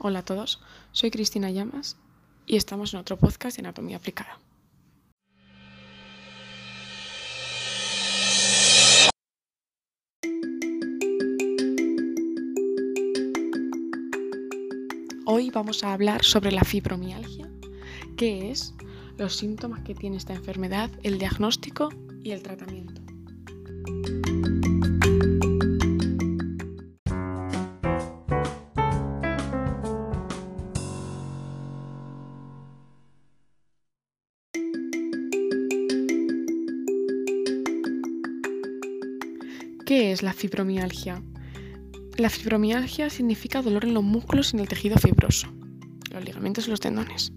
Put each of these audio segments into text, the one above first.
Hola a todos, soy Cristina Llamas y estamos en otro podcast de Anatomía Aplicada. Hoy vamos a hablar sobre la fibromialgia, qué es, los síntomas que tiene esta enfermedad, el diagnóstico y el tratamiento. ¿Qué es la fibromialgia? La fibromialgia significa dolor en los músculos y en el tejido fibroso, los ligamentos y los tendones.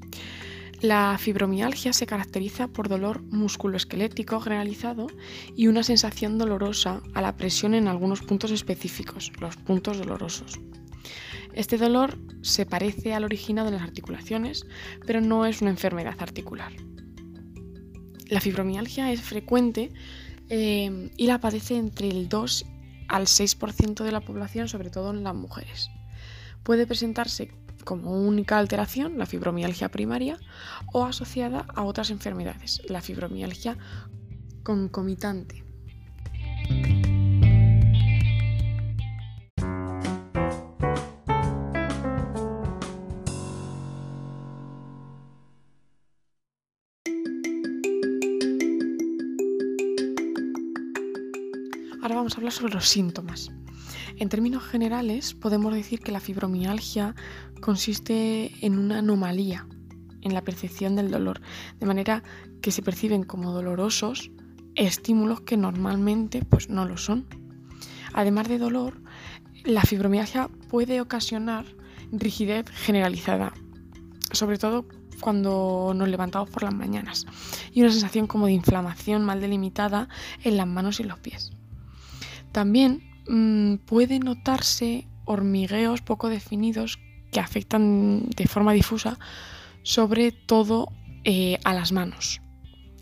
La fibromialgia se caracteriza por dolor musculoesquelético generalizado y una sensación dolorosa a la presión en algunos puntos específicos, los puntos dolorosos. Este dolor se parece al originado en las articulaciones, pero no es una enfermedad articular. La fibromialgia es frecuente Em, y la padece entre el 2 al 6% de la población, sobre todo en las mujeres. Puede presentarse como única alteración, la fibromialgia primaria, o asociada a otras enfermedades, la fibromialgia concomitante. Ahora vamos a hablar sobre los síntomas. En términos generales, podemos decir que la fibromialgia consiste en una anomalía en la percepción del dolor, de manera que se perciben como dolorosos estímulos que normalmente pues, no lo son. Además de dolor, la fibromialgia puede ocasionar rigidez generalizada, sobre todo cuando nos levantamos por las mañanas, y una sensación como de inflamación mal delimitada en las manos y los pies. También mm, puede notarse hormigueos poco definidos que afectan de forma difusa sobre todo eh, a las manos.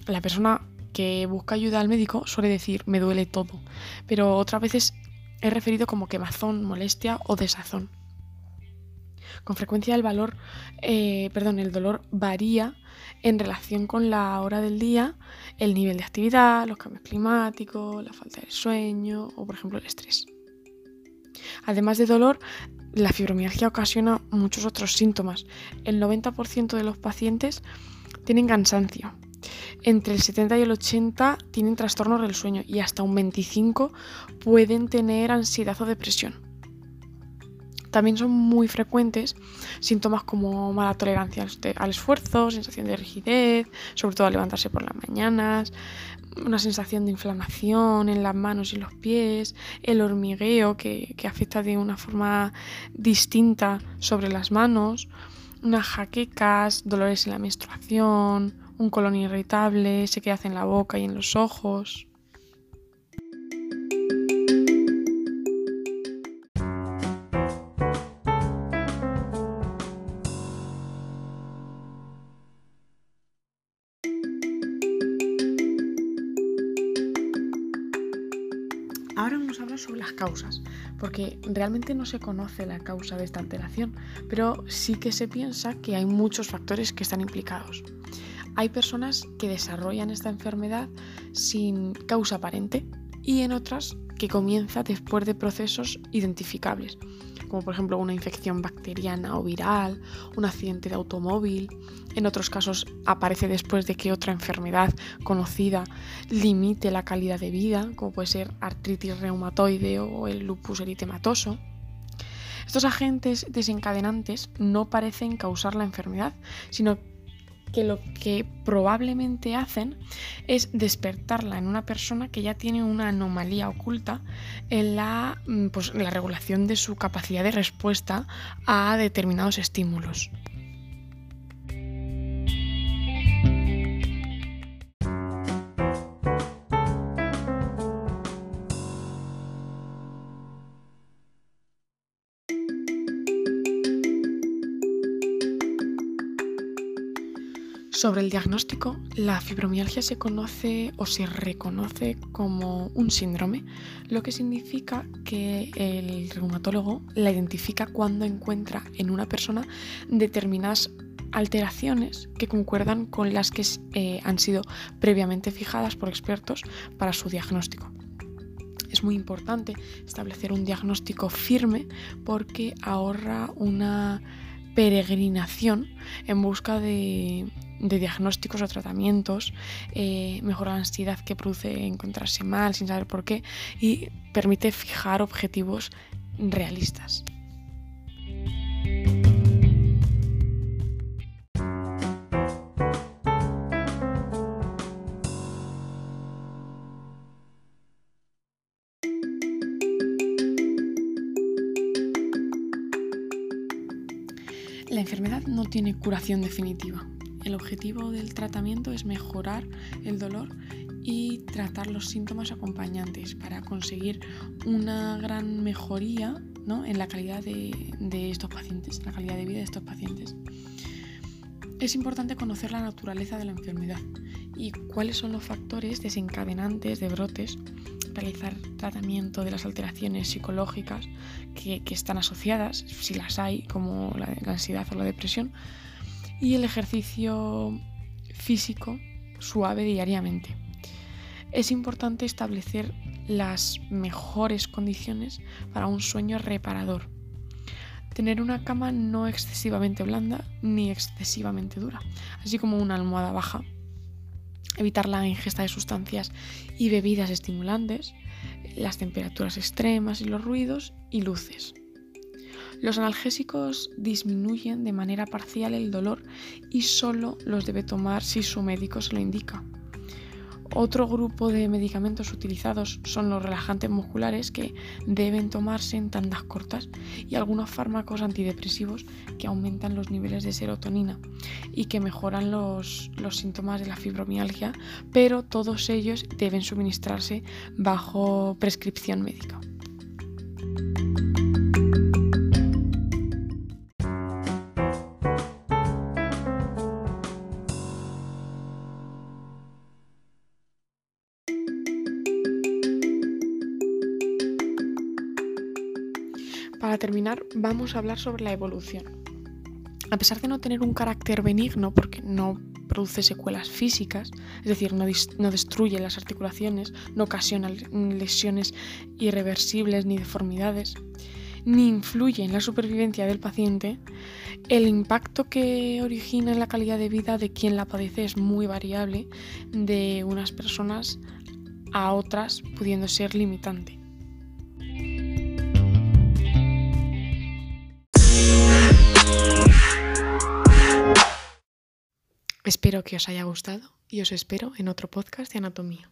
La persona que busca ayuda al médico suele decir me duele todo, pero otras veces es referido como quemazón, molestia o desazón. Con frecuencia el valor, eh, perdón, el dolor varía en relación con la hora del día, el nivel de actividad, los cambios climáticos, la falta de sueño o por ejemplo el estrés. Además de dolor, la fibromialgia ocasiona muchos otros síntomas. El 90% de los pacientes tienen cansancio. Entre el 70 y el 80 tienen trastornos del sueño y hasta un 25 pueden tener ansiedad o depresión. También son muy frecuentes síntomas como mala tolerancia al esfuerzo, sensación de rigidez, sobre todo al levantarse por las mañanas, una sensación de inflamación en las manos y los pies, el hormigueo que, afecta de una forma distinta sobre las manos, unas jaquecas, dolores en la menstruación, un colon irritable, se queda en la boca y en los ojos. Vamos a hablar sobre las causas, porque realmente no se conoce la causa de esta alteración, pero sí que se piensa que hay muchos factores que están implicados. Hay personas que desarrollan esta enfermedad sin causa aparente y en otras que comienza después de procesos identificables como por ejemplo una infección bacteriana o viral, un accidente de automóvil. En otros casos aparece después de que otra enfermedad conocida limite la calidad de vida, como puede ser artritis reumatoide o el lupus eritematoso. Estos agentes desencadenantes no parecen causar la enfermedad, sino que lo que probablemente hacen es despertarla en una persona que ya tiene una anomalía oculta en la, mm, pues, la regulación de su capacidad de respuesta a determinados estímulos. Sobre el diagnóstico, la fibromialgia se conoce o se reconoce como un síndrome, lo que significa que el reumatólogo la identifica cuando encuentra en una persona determinadas alteraciones que concuerdan con las que eh, han sido previamente fijadas por expertos para su diagnóstico. Es muy importante establecer un diagnóstico firme porque ahorra una peregrinación en busca de, diagnósticos o tratamientos, eh, mejora la ansiedad que produce encontrarse mal sin saber por qué y permite fijar objetivos realistas. La enfermedad no tiene curación definitiva. El objetivo del tratamiento es mejorar el dolor y tratar los síntomas acompañantes para conseguir una gran mejoría en la calidad de, de estos pacientes, la calidad de vida de estos pacientes. Es importante conocer la naturaleza de la enfermedad y cuáles son los factores desencadenantes de brotes realizar tratamiento de las alteraciones psicológicas que, están asociadas, si las hay, como la, la ansiedad o la depresión, y el ejercicio físico suave diariamente. Es importante establecer las mejores condiciones para un sueño reparador. Tener una cama no excesivamente blanda ni excesivamente dura, así como una almohada baja evitar la ingesta de sustancias y bebidas estimulantes, las temperaturas extremas y los ruidos y luces. Los analgésicos disminuyen de manera parcial el dolor y solo los debe tomar si su médico se lo indica. Otro grupo de medicamentos utilizados son los relajantes musculares que deben tomarse en tandas cortas y algunos fármacos antidepresivos que aumentan los niveles de serotonina y que mejoran los, los síntomas de la fibromialgia, pero todos ellos deben suministrarse bajo prescripción médica. Para terminar, vamos a hablar sobre la evolución. A pesar de no tener un carácter benigno, porque no produce secuelas físicas, es decir, no, destruye las articulaciones, no ocasiona lesiones irreversibles ni deformidades, ni influye en la supervivencia del paciente, el impacto que origina en la calidad de vida de quien la padece es muy variable de unas personas a otras, pudiendo ser limitante. Espero que os haya gustado y os espero en otro podcast de anatomía.